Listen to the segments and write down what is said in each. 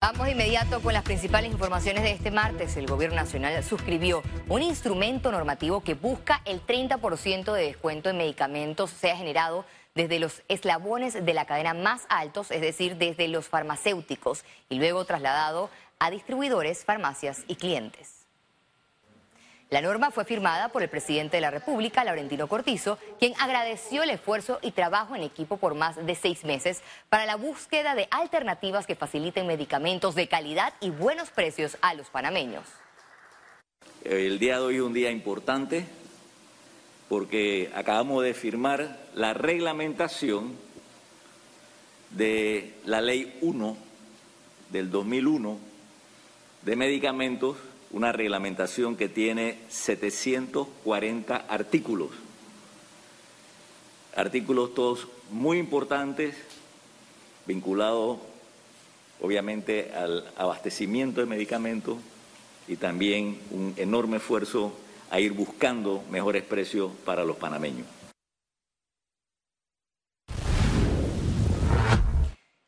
Vamos de inmediato con las principales informaciones de este martes. El Gobierno Nacional suscribió un instrumento normativo que busca el 30% de descuento en medicamentos sea generado desde los eslabones de la cadena más altos, es decir, desde los farmacéuticos, y luego trasladado a distribuidores, farmacias y clientes. La norma fue firmada por el presidente de la República, Laurentino Cortizo, quien agradeció el esfuerzo y trabajo en equipo por más de seis meses para la búsqueda de alternativas que faciliten medicamentos de calidad y buenos precios a los panameños. El día de hoy es un día importante porque acabamos de firmar la reglamentación de la Ley 1 del 2001 de medicamentos una reglamentación que tiene 740 artículos. Artículos todos muy importantes, vinculados obviamente al abastecimiento de medicamentos y también un enorme esfuerzo a ir buscando mejores precios para los panameños.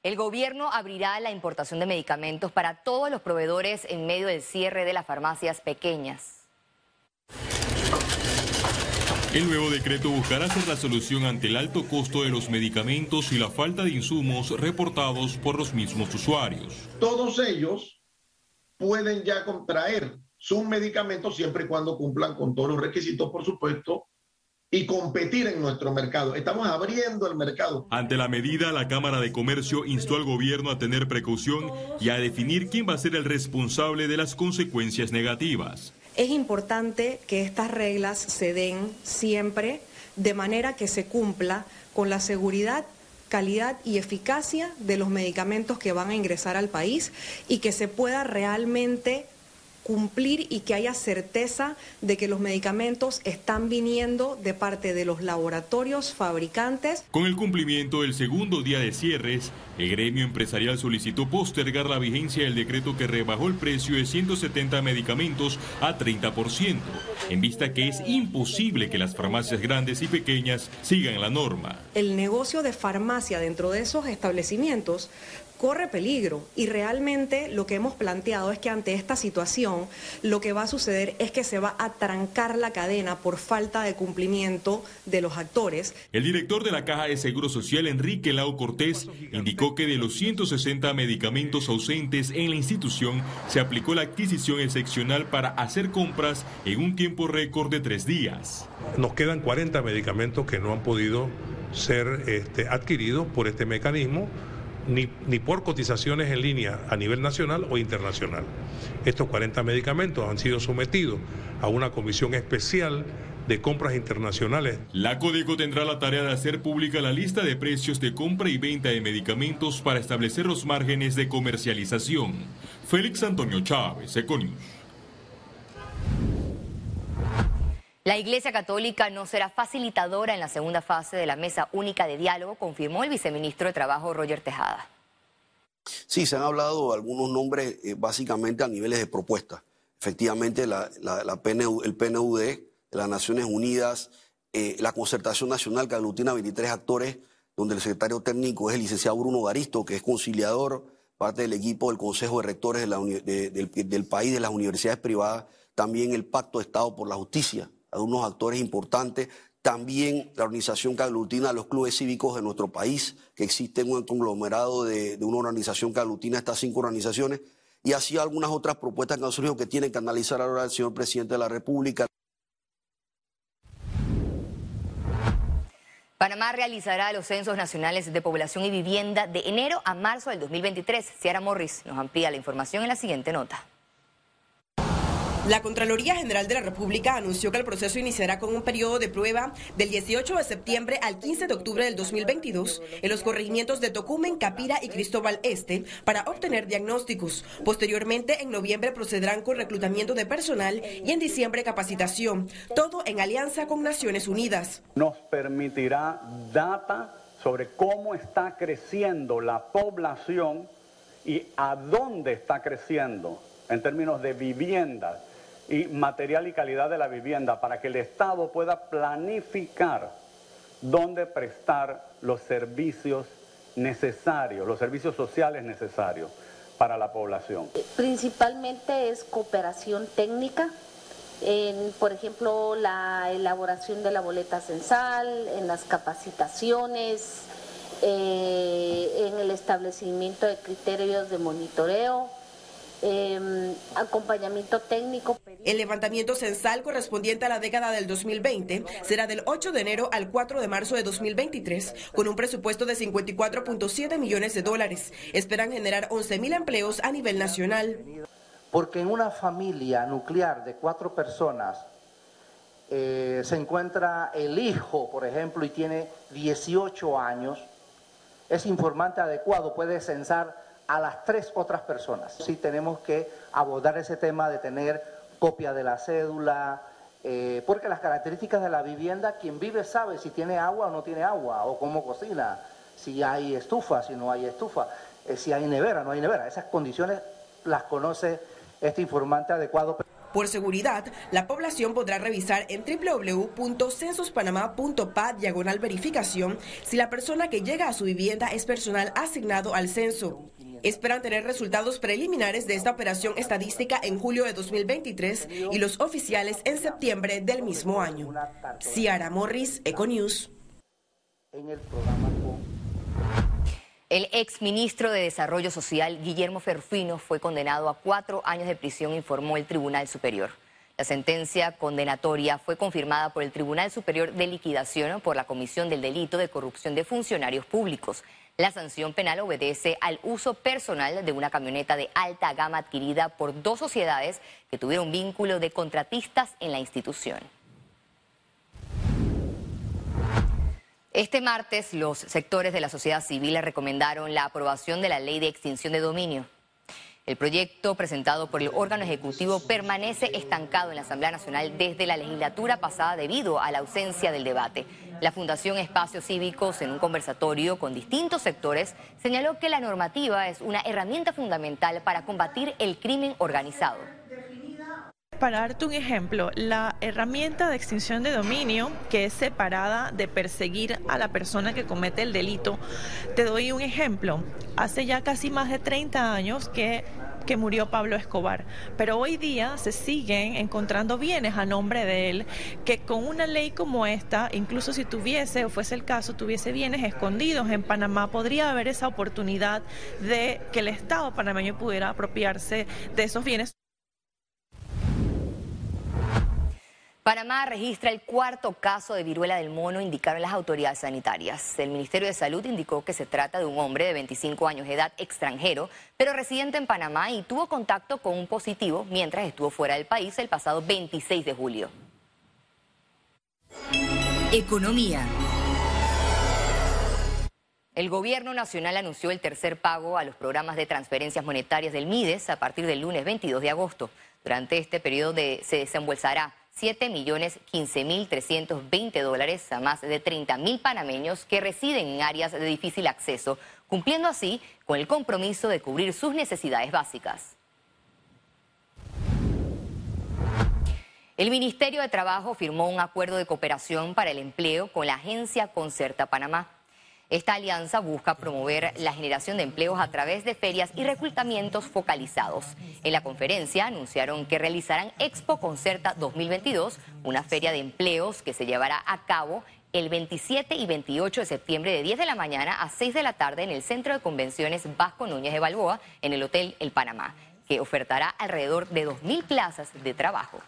El gobierno abrirá la importación de medicamentos para todos los proveedores en medio del cierre de las farmacias pequeñas. El nuevo decreto buscará ser la solución ante el alto costo de los medicamentos y la falta de insumos reportados por los mismos usuarios. Todos ellos pueden ya contraer sus medicamentos siempre y cuando cumplan con todos los requisitos, por supuesto, y competir en nuestro mercado. Estamos abriendo el mercado. Ante la medida, la Cámara de Comercio instó al gobierno a tener precaución y a definir quién va a ser el responsable de las consecuencias negativas. Es importante que estas reglas se den siempre de manera que se cumpla con la seguridad calidad y eficacia de los medicamentos que van a ingresar al país y que se pueda realmente cumplir y que haya certeza de que los medicamentos están viniendo de parte de los laboratorios fabricantes. Con el cumplimiento del segundo día de cierres, el gremio empresarial solicitó postergar la vigencia del decreto que rebajó el precio de 170 medicamentos a 30%, en vista que es imposible que las farmacias grandes y pequeñas sigan la norma. El negocio de farmacia dentro de esos establecimientos corre peligro y realmente lo que hemos planteado es que ante esta situación lo que va a suceder es que se va a trancar la cadena por falta de cumplimiento de los actores. El director de la Caja de Seguro Social, Enrique Lau Cortés, indicó que de los 160 medicamentos ausentes en la institución se aplicó la adquisición excepcional para hacer compras en un tiempo récord de tres días. Nos quedan 40 medicamentos que no han podido ser este, adquiridos por este mecanismo ni, ni, por cotizaciones en línea a nivel nacional o internacional. Estos 40 medicamentos han sido sometidos a una comisión especial de compras internacionales. La Codeco tendrá la tarea de hacer pública la lista de precios de compra y venta de medicamentos para establecer los márgenes de comercialización. Félix Antonio Chávez, Econius. La Iglesia Católica no será facilitadora en la segunda fase de la mesa única de diálogo, confirmó el viceministro de Trabajo Roger Tejada. Sí, se han hablado algunos nombres eh, básicamente a niveles de propuesta. Efectivamente, el PNUD, las Naciones Unidas, eh, la Concertación Nacional que aglutina 23 actores, donde el secretario técnico es el licenciado Bruno Garisto, que es conciliador, parte del equipo del Consejo de Rectores del país, de las universidades privadas, también el Pacto de Estado por la Justicia, a unos actores importantes, también la organización que aglutina a los clubes cívicos de nuestro país, que existe un conglomerado de, una organización que aglutina estas cinco organizaciones, y así algunas otras propuestas que han surgido que tienen que analizar ahora el señor presidente de la República. Panamá realizará los censos nacionales de población y vivienda de enero a marzo del 2023. Ciara Morris nos amplía la información en la siguiente nota. La Contraloría General de la República anunció que el proceso iniciará con un periodo de prueba del 18 de septiembre al 15 de octubre del 2022 en los corregimientos de Tocumen, Capira y Cristóbal Este para obtener diagnósticos. Posteriormente, en noviembre procederán con reclutamiento de personal y en diciembre capacitación, todo en alianza con Naciones Unidas. Nos permitirá data sobre cómo está creciendo la población y a dónde está creciendo en términos de viviendas y material y calidad de la vivienda para que el Estado pueda planificar dónde prestar los servicios necesarios, los servicios sociales necesarios para la población? Principalmente es cooperación técnica, en, por ejemplo, la elaboración de la boleta censal, en las capacitaciones, eh, en el establecimiento de criterios de monitoreo, eh, acompañamiento técnico. El levantamiento censal correspondiente a la década del 2020 será del 8 de enero al 4 de marzo de 2023, con un presupuesto de 54.7 millones de dólares. Esperan generar 11 mil empleos a nivel nacional. Porque en una familia nuclear de cuatro personas eh, se encuentra el hijo, por ejemplo, y tiene 18 años, es informante adecuado, puede censar a las tres otras personas. Sí tenemos que abordar ese tema de tener copia de la cédula, eh, porque las características de la vivienda, quien vive sabe si tiene agua o no tiene agua, o cómo cocina, si hay estufa, si no hay estufa, eh, si hay nevera, no hay nevera. Esas condiciones las conoce este informante adecuado. Por seguridad, la población podrá revisar en www.censospanamá.pa diagonal verificación si la persona que llega a su vivienda es personal asignado al censo. Esperan tener resultados preliminares de esta operación estadística en julio de 2023 y los oficiales en septiembre del mismo año. Ciara Morris, Econews. El exministro de Desarrollo Social, Guillermo Ferfino, fue condenado a cuatro años de prisión, informó el Tribunal Superior. La sentencia condenatoria fue confirmada por el Tribunal Superior de Liquidación por la Comisión del Delito de Corrupción de Funcionarios Públicos. La sanción penal obedece al uso personal de una camioneta de alta gama adquirida por dos sociedades que tuvieron vínculo de contratistas en la institución. Este martes, los sectores de la sociedad civil recomendaron la aprobación de la ley de extinción de dominio. El proyecto presentado por el órgano ejecutivo permanece estancado en la Asamblea Nacional desde la legislatura pasada debido a la ausencia del debate. La Fundación Espacios Cívicos, en un conversatorio con distintos sectores, señaló que la normativa es una herramienta fundamental para combatir el crimen organizado. Para darte un ejemplo, la herramienta de extinción de dominio, que es separada de perseguir a la persona que comete el delito, te doy un ejemplo. Hace ya casi más de 30 años que que murió Pablo Escobar. Pero hoy día se siguen encontrando bienes a nombre de él que con una ley como esta, incluso si tuviese o fuese el caso, tuviese bienes escondidos en Panamá, podría haber esa oportunidad de que el Estado panameño pudiera apropiarse de esos bienes. Panamá registra el cuarto caso de viruela del mono, indicaron las autoridades sanitarias. El Ministerio de Salud indicó que se trata de un hombre de 25 años de edad extranjero, pero residente en Panamá y tuvo contacto con un positivo mientras estuvo fuera del país el pasado 26 de julio. Economía. El gobierno nacional anunció el tercer pago a los programas de transferencias monetarias del MIDES a partir del lunes 22 de agosto. Durante este periodo se desembolsará 7 millones 15 mil 320 dólares a más de 30 mil panameños que residen en áreas de difícil acceso, cumpliendo así con el compromiso de cubrir sus necesidades básicas. El Ministerio de Trabajo firmó un acuerdo de cooperación para el empleo con la agencia Concerta Panamá. Esta alianza busca promover la generación de empleos a través de ferias y reclutamientos focalizados. En la conferencia anunciaron que realizarán Expo Concerta 2022, una feria de empleos que se llevará a cabo el 27 y 28 de septiembre de 10 de la mañana a 6 de la tarde en el Centro de Convenciones Vasco Núñez de Balboa, en el Hotel El Panamá, que ofertará alrededor de 2.000 plazas de trabajo.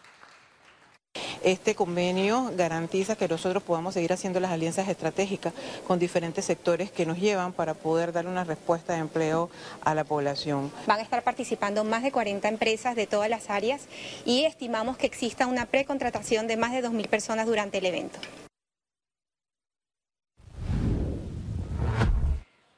Este convenio garantiza que nosotros podamos seguir haciendo las alianzas estratégicas con diferentes sectores que nos llevan para poder dar una respuesta de empleo a la población. Van a estar participando más de 40 empresas de todas las áreas y estimamos que exista una precontratación de más de 2.000 personas durante el evento.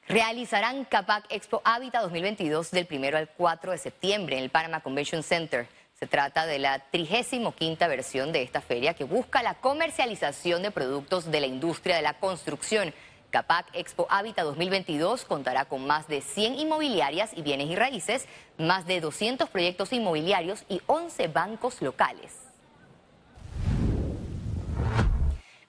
Realizarán CAPAC Expo Habitat 2022 del 1 al 4 de septiembre en el Panama Convention Center. Se trata de la 35 versión de esta feria que busca la comercialización de productos de la industria de la construcción. CAPAC Expo Habitat 2022 contará con más de 100 inmobiliarias y bienes y raíces, más de 200 proyectos inmobiliarios y 11 bancos locales.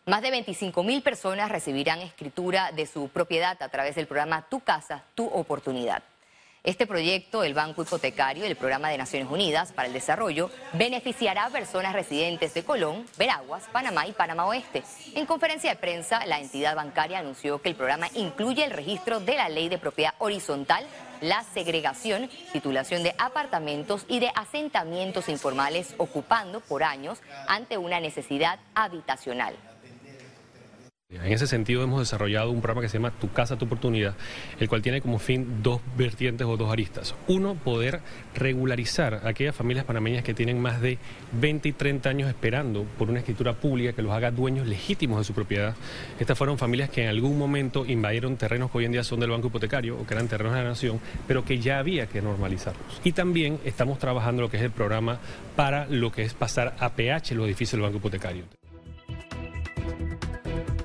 Más de 25 mil personas recibirán escritura de su propiedad a través del programa Tu Casa, Tu Oportunidad. Este proyecto, el Banco Hipotecario y el Programa de Naciones Unidas para el Desarrollo, beneficiará a personas residentes de Colón, Veraguas, Panamá y Panamá Oeste. En conferencia de prensa, la entidad bancaria anunció que el programa incluye el registro de la ley de propiedad horizontal, la segregación, titulación de apartamentos y de asentamientos informales ocupando por años ante una necesidad habitacional. En ese sentido hemos desarrollado un programa que se llama Tu casa, tu oportunidad, el cual tiene como fin dos vertientes o dos aristas. Uno, poder regularizar a aquellas familias panameñas que tienen más de 20 y 30 años esperando por una escritura pública que los haga dueños legítimos de su propiedad. Estas fueron familias que en algún momento invadieron terrenos que hoy en día son del Banco Hipotecario o que eran terrenos de la nación, pero que ya había que normalizarlos. Y también estamos trabajando lo que es el programa para lo que es pasar a PH los edificios del Banco Hipotecario.